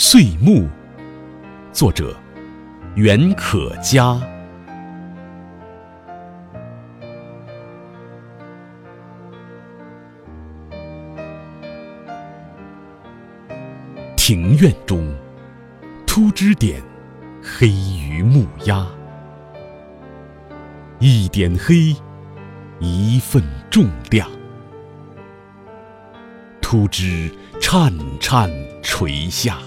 岁暮，作者袁可嘉。庭院中，秃枝点，黑于木鸦。一点黑，一份重量。秃枝颤颤垂下，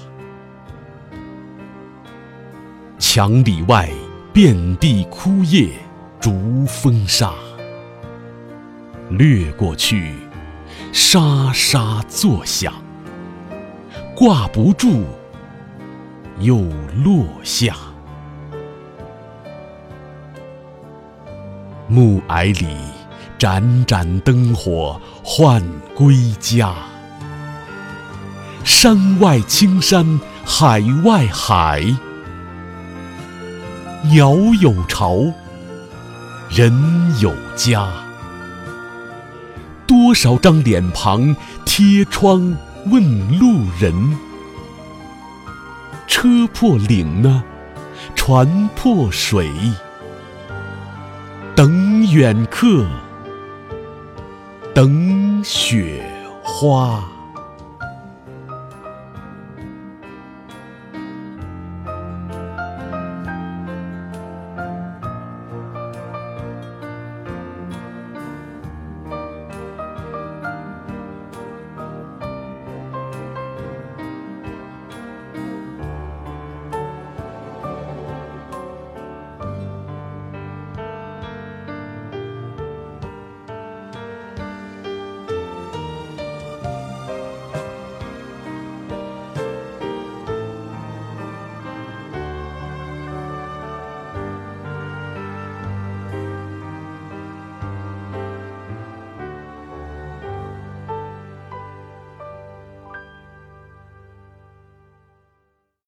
墙里外遍地枯叶逐风沙，掠过去，沙沙作响，挂不住，又落下。暮霭里，盏盏灯火唤归家。山外青山，海外海，鸟有巢，人有家。多少张脸庞贴窗问路人，车破岭呢，船破水，等远客，等雪花。